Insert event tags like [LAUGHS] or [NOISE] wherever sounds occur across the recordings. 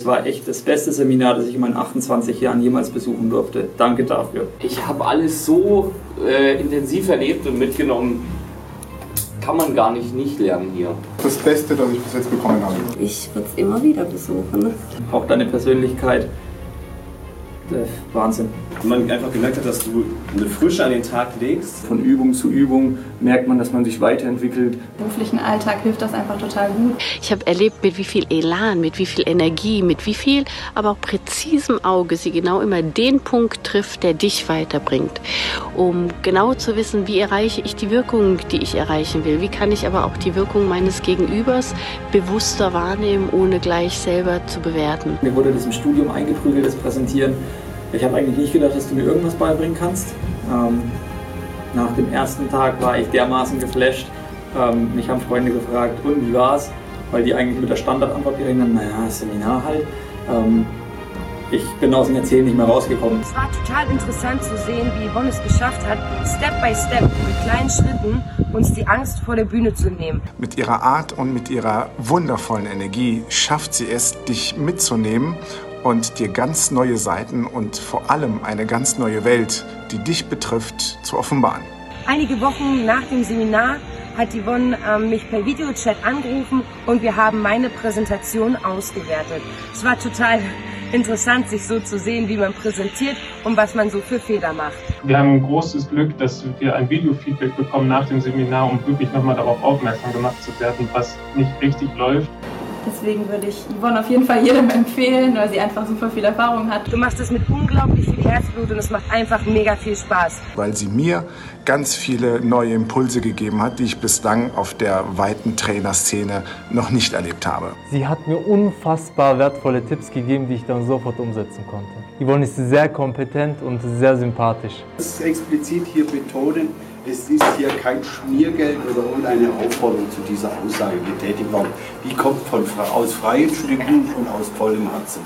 Es war echt das beste Seminar, das ich in meinen 28 Jahren jemals besuchen durfte. Danke dafür. Ich habe alles so äh, intensiv erlebt und mitgenommen. Kann man gar nicht nicht lernen hier. Das Beste, das ich bis jetzt bekommen habe. Ich würde es immer wieder besuchen. Auch deine Persönlichkeit. Äh, Wahnsinn. Man einfach gemerkt hat, dass du eine Frische an den Tag legst. Von Übung zu Übung merkt man, dass man sich weiterentwickelt. Im beruflichen Alltag hilft das einfach total gut. Ich habe erlebt, mit wie viel Elan, mit wie viel Energie, mit wie viel, aber auch präzisem Auge sie genau immer den Punkt trifft, der dich weiterbringt. Um genau zu wissen, wie erreiche ich die Wirkung, die ich erreichen will. Wie kann ich aber auch die Wirkung meines Gegenübers bewusster wahrnehmen, ohne gleich selber zu bewerten. Mir wurde das im Studium eingeprügelt, das Präsentieren. Ich habe eigentlich nicht gedacht, dass du mir irgendwas beibringen kannst. Ähm, nach dem ersten Tag war ich dermaßen geflasht. Ähm, mich haben Freunde gefragt, und wie war's? Weil die eigentlich mit der Standardantwort gerechnet haben, naja, Seminar halt. Ähm, ich bin aus dem Erzählen nicht mehr rausgekommen. Es war total interessant zu sehen, wie Yvonne es geschafft hat, Step by Step, mit kleinen Schritten, uns die Angst vor der Bühne zu nehmen. Mit ihrer Art und mit ihrer wundervollen Energie schafft sie es, dich mitzunehmen und dir ganz neue Seiten und vor allem eine ganz neue Welt, die dich betrifft, zu offenbaren. Einige Wochen nach dem Seminar hat Yvonne ähm, mich per Videochat angerufen und wir haben meine Präsentation ausgewertet. Es war total [LAUGHS] interessant, sich so zu sehen, wie man präsentiert und was man so für Fehler macht. Wir haben ein großes Glück, dass wir ein Videofeedback bekommen nach dem Seminar, um wirklich nochmal darauf aufmerksam gemacht zu werden, was nicht richtig läuft. Deswegen würde ich Yvonne auf jeden Fall jedem empfehlen, weil sie einfach super viel Erfahrung hat. Du machst es mit unglaublich viel Herzblut und es macht einfach mega viel Spaß. Weil sie mir ganz viele neue Impulse gegeben hat, die ich bislang auf der weiten Trainerszene noch nicht erlebt habe. Sie hat mir unfassbar wertvolle Tipps gegeben, die ich dann sofort umsetzen konnte. Yvonne ist sehr kompetent und sehr sympathisch. Das ist explizit hier betonen, es ist hier kein Schmiergeld oder irgendeine Aufforderung zu dieser Aussage getätigt worden. Die kommt von, aus freien Stücken und aus vollem Herzen.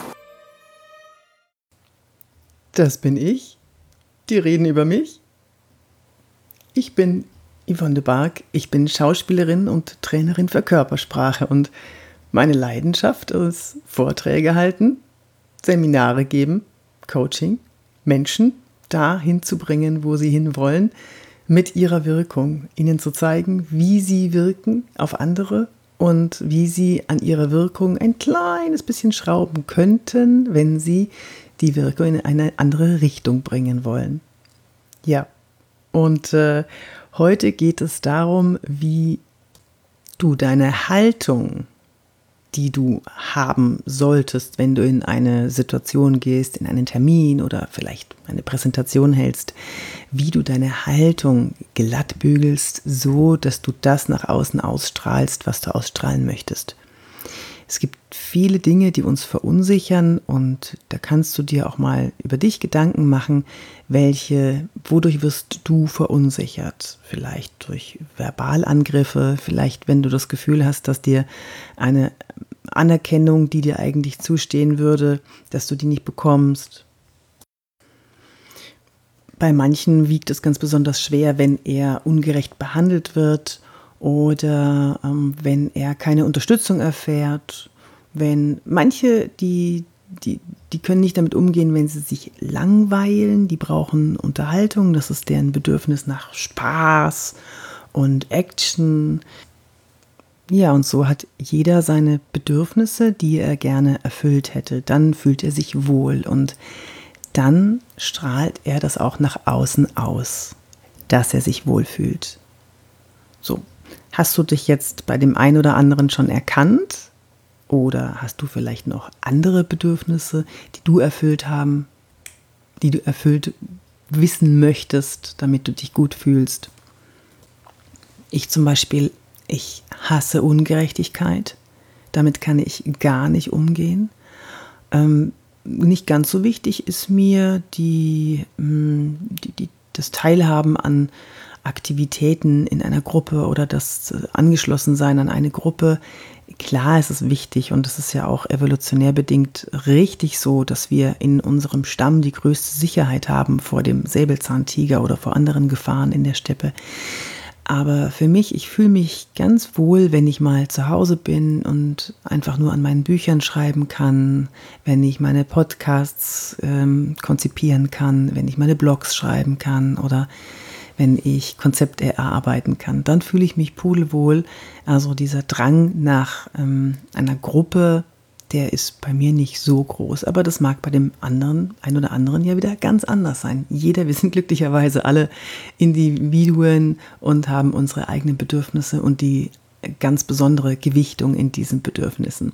Das bin ich. Die reden über mich. Ich bin Yvonne de Barg. Ich bin Schauspielerin und Trainerin für Körpersprache und meine Leidenschaft ist Vorträge halten, Seminare geben, Coaching, Menschen dahin zu bringen, wo sie hinwollen, mit ihrer Wirkung, ihnen zu zeigen, wie sie wirken auf andere und wie sie an ihrer Wirkung ein kleines bisschen schrauben könnten, wenn sie die Wirkung in eine andere Richtung bringen wollen. Ja, und äh, heute geht es darum, wie du deine Haltung die du haben solltest, wenn du in eine Situation gehst, in einen Termin oder vielleicht eine Präsentation hältst, wie du deine Haltung glatt bügelst, so dass du das nach außen ausstrahlst, was du ausstrahlen möchtest. Es gibt viele Dinge, die uns verunsichern und da kannst du dir auch mal über dich Gedanken machen, welche, wodurch wirst du verunsichert? Vielleicht durch Verbalangriffe, vielleicht wenn du das Gefühl hast, dass dir eine Anerkennung, die dir eigentlich zustehen würde, dass du die nicht bekommst. Bei manchen wiegt es ganz besonders schwer, wenn er ungerecht behandelt wird oder ähm, wenn er keine Unterstützung erfährt, wenn manche, die, die, die können nicht damit umgehen, wenn sie sich langweilen, die brauchen Unterhaltung, das ist deren Bedürfnis nach Spaß und Action. Ja, und so hat jeder seine Bedürfnisse, die er gerne erfüllt hätte. Dann fühlt er sich wohl und dann strahlt er das auch nach außen aus, dass er sich wohlfühlt. So, Hast du dich jetzt bei dem einen oder anderen schon erkannt? Oder hast du vielleicht noch andere Bedürfnisse, die du erfüllt haben, die du erfüllt wissen möchtest, damit du dich gut fühlst? Ich zum Beispiel, ich hasse Ungerechtigkeit. Damit kann ich gar nicht umgehen. Ähm, nicht ganz so wichtig ist mir die, mm, die, die, das Teilhaben an Aktivitäten in einer Gruppe oder das äh, Angeschlossensein an eine Gruppe. Klar ist es wichtig und es ist ja auch evolutionär bedingt richtig so, dass wir in unserem Stamm die größte Sicherheit haben vor dem Säbelzahntiger oder vor anderen Gefahren in der Steppe. Aber für mich, ich fühle mich ganz wohl, wenn ich mal zu Hause bin und einfach nur an meinen Büchern schreiben kann, wenn ich meine Podcasts ähm, konzipieren kann, wenn ich meine Blogs schreiben kann oder wenn ich Konzepte erarbeiten kann. Dann fühle ich mich pudelwohl. Also dieser Drang nach ähm, einer Gruppe, der ist bei mir nicht so groß, aber das mag bei dem anderen, ein oder anderen ja wieder ganz anders sein. Jeder, wir sind glücklicherweise alle Individuen und haben unsere eigenen Bedürfnisse und die ganz besondere Gewichtung in diesen Bedürfnissen.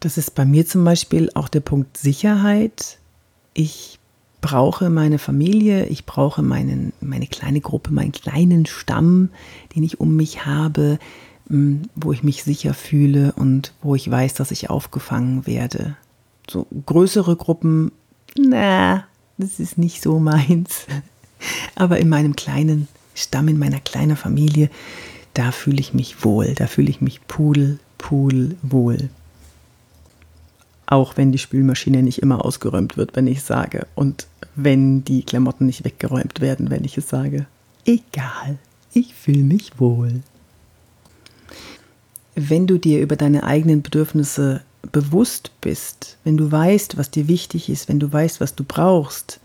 Das ist bei mir zum Beispiel auch der Punkt Sicherheit. Ich brauche meine Familie, ich brauche meinen, meine kleine Gruppe, meinen kleinen Stamm, den ich um mich habe wo ich mich sicher fühle und wo ich weiß, dass ich aufgefangen werde. So größere Gruppen, na, das ist nicht so meins. [LAUGHS] Aber in meinem kleinen Stamm, in meiner kleinen Familie, da fühle ich mich wohl, da fühle ich mich pudel, pudel wohl. Auch wenn die Spülmaschine nicht immer ausgeräumt wird, wenn ich sage. Und wenn die Klamotten nicht weggeräumt werden, wenn ich es sage. Egal, ich fühle mich wohl wenn du dir über deine eigenen Bedürfnisse bewusst bist, wenn du weißt, was dir wichtig ist, wenn du weißt, was du brauchst,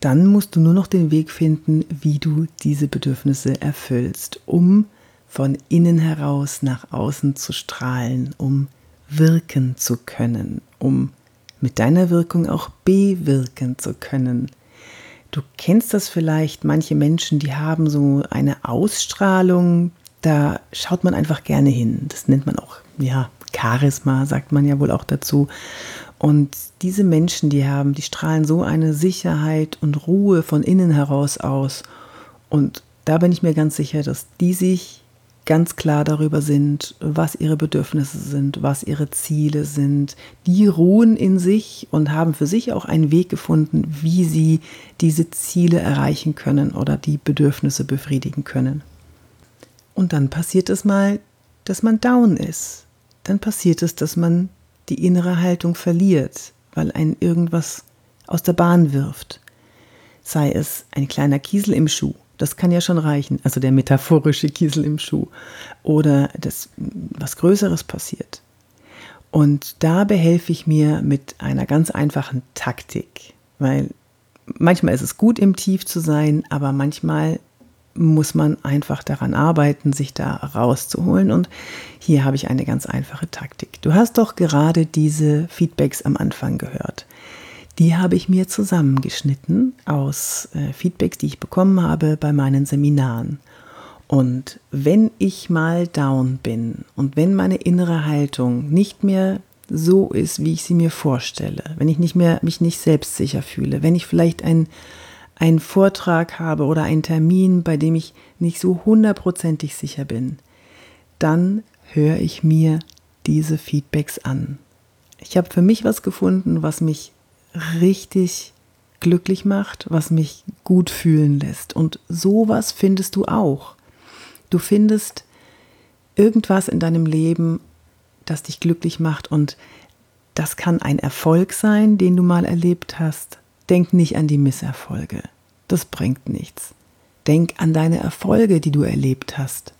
dann musst du nur noch den Weg finden, wie du diese Bedürfnisse erfüllst, um von innen heraus nach außen zu strahlen, um wirken zu können, um mit deiner Wirkung auch bewirken zu können. Du kennst das vielleicht, manche Menschen, die haben so eine Ausstrahlung, da schaut man einfach gerne hin. Das nennt man auch, ja, Charisma, sagt man ja wohl auch dazu. Und diese Menschen, die haben, die strahlen so eine Sicherheit und Ruhe von innen heraus aus. Und da bin ich mir ganz sicher, dass die sich ganz klar darüber sind, was ihre Bedürfnisse sind, was ihre Ziele sind. Die ruhen in sich und haben für sich auch einen Weg gefunden, wie sie diese Ziele erreichen können oder die Bedürfnisse befriedigen können. Und dann passiert es mal, dass man down ist. Dann passiert es, dass man die innere Haltung verliert, weil ein irgendwas aus der Bahn wirft. Sei es ein kleiner Kiesel im Schuh, das kann ja schon reichen, also der metaphorische Kiesel im Schuh, oder das was Größeres passiert. Und da behelfe ich mir mit einer ganz einfachen Taktik, weil manchmal ist es gut, im Tief zu sein, aber manchmal muss man einfach daran arbeiten, sich da rauszuholen. Und hier habe ich eine ganz einfache Taktik. Du hast doch gerade diese Feedbacks am Anfang gehört. Die habe ich mir zusammengeschnitten aus äh, Feedbacks, die ich bekommen habe bei meinen Seminaren. Und wenn ich mal down bin und wenn meine innere Haltung nicht mehr so ist, wie ich sie mir vorstelle, wenn ich nicht mehr mich nicht selbstsicher fühle, wenn ich vielleicht ein einen Vortrag habe oder einen Termin, bei dem ich nicht so hundertprozentig sicher bin, dann höre ich mir diese Feedbacks an. Ich habe für mich was gefunden, was mich richtig glücklich macht, was mich gut fühlen lässt. Und sowas findest du auch. Du findest irgendwas in deinem Leben, das dich glücklich macht und das kann ein Erfolg sein, den du mal erlebt hast. Denk nicht an die Misserfolge das bringt nichts. Denk an deine Erfolge, die du erlebt hast.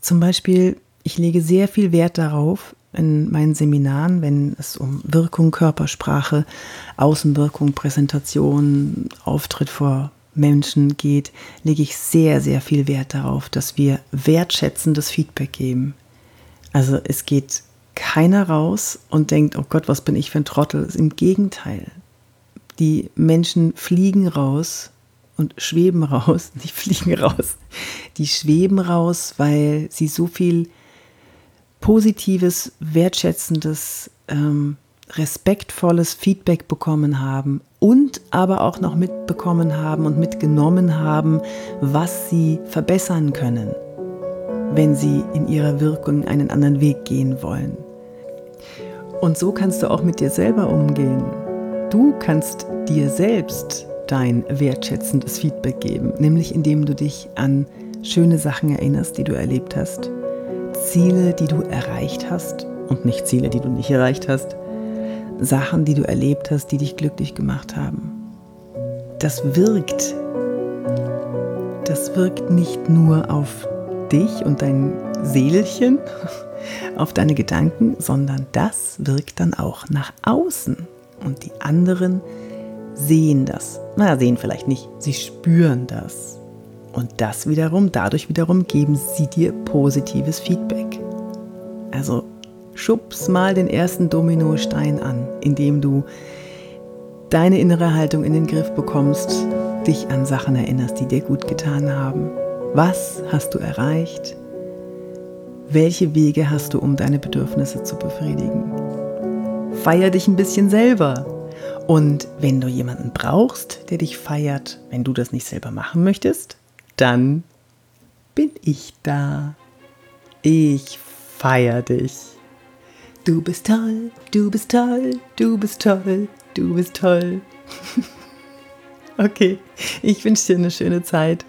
Zum Beispiel, ich lege sehr viel Wert darauf, in meinen Seminaren, wenn es um Wirkung, Körpersprache, Außenwirkung, Präsentation, Auftritt vor Menschen geht, lege ich sehr, sehr viel Wert darauf, dass wir wertschätzendes Feedback geben. Also es geht keiner raus und denkt, oh Gott, was bin ich für ein Trottel. Im Gegenteil, die Menschen fliegen raus und schweben raus, [LAUGHS] die fliegen raus, die schweben raus, weil sie so viel positives, wertschätzendes, ähm, respektvolles Feedback bekommen haben und aber auch noch mitbekommen haben und mitgenommen haben, was sie verbessern können, wenn sie in ihrer Wirkung einen anderen Weg gehen wollen. Und so kannst du auch mit dir selber umgehen. Du kannst dir selbst dein wertschätzendes Feedback geben, nämlich indem du dich an schöne Sachen erinnerst, die du erlebt hast, Ziele, die du erreicht hast und nicht Ziele, die du nicht erreicht hast, Sachen, die du erlebt hast, die dich glücklich gemacht haben. Das wirkt das wirkt nicht nur auf dich und dein Seelchen, [LAUGHS] auf deine Gedanken, sondern das wirkt dann auch nach außen. Und die anderen sehen das. Na, sehen vielleicht nicht, sie spüren das. Und das wiederum, dadurch wiederum geben sie dir positives Feedback. Also schubs mal den ersten Dominostein an, indem du deine innere Haltung in den Griff bekommst, dich an Sachen erinnerst, die dir gut getan haben. Was hast du erreicht? Welche Wege hast du, um deine Bedürfnisse zu befriedigen? Feier dich ein bisschen selber. Und wenn du jemanden brauchst, der dich feiert, wenn du das nicht selber machen möchtest, dann bin ich da. Ich feier dich. Du bist toll, du bist toll, du bist toll, du bist toll. [LAUGHS] okay, ich wünsche dir eine schöne Zeit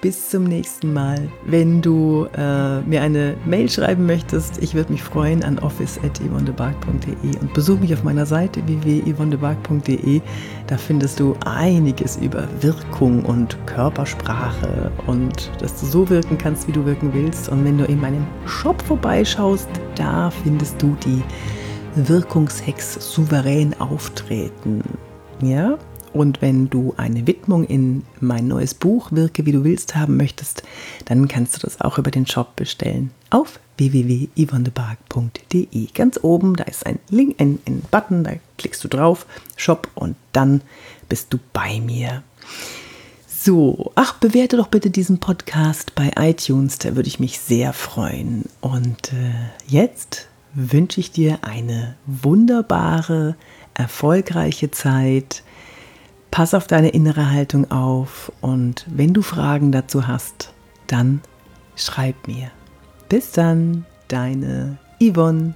bis zum nächsten Mal. Wenn du äh, mir eine Mail schreiben möchtest, ich würde mich freuen an office.yvonnebark.de und besuch mich auf meiner Seite www.yvonnebark.de. Da findest du einiges über Wirkung und Körpersprache und dass du so wirken kannst, wie du wirken willst. Und wenn du in meinem Shop vorbeischaust, da findest du die Wirkungshex souverän auftreten. Ja, und wenn du eine Widmung in mein neues Buch Wirke wie du willst haben möchtest, dann kannst du das auch über den Shop bestellen auf www.yvonnebark.de. Ganz oben, da ist ein Link, ein, ein Button, da klickst du drauf, Shop und dann bist du bei mir. So, ach, bewerte doch bitte diesen Podcast bei iTunes, da würde ich mich sehr freuen. Und äh, jetzt wünsche ich dir eine wunderbare, erfolgreiche Zeit Pass auf deine innere Haltung auf und wenn du Fragen dazu hast, dann schreib mir. Bis dann, deine Yvonne.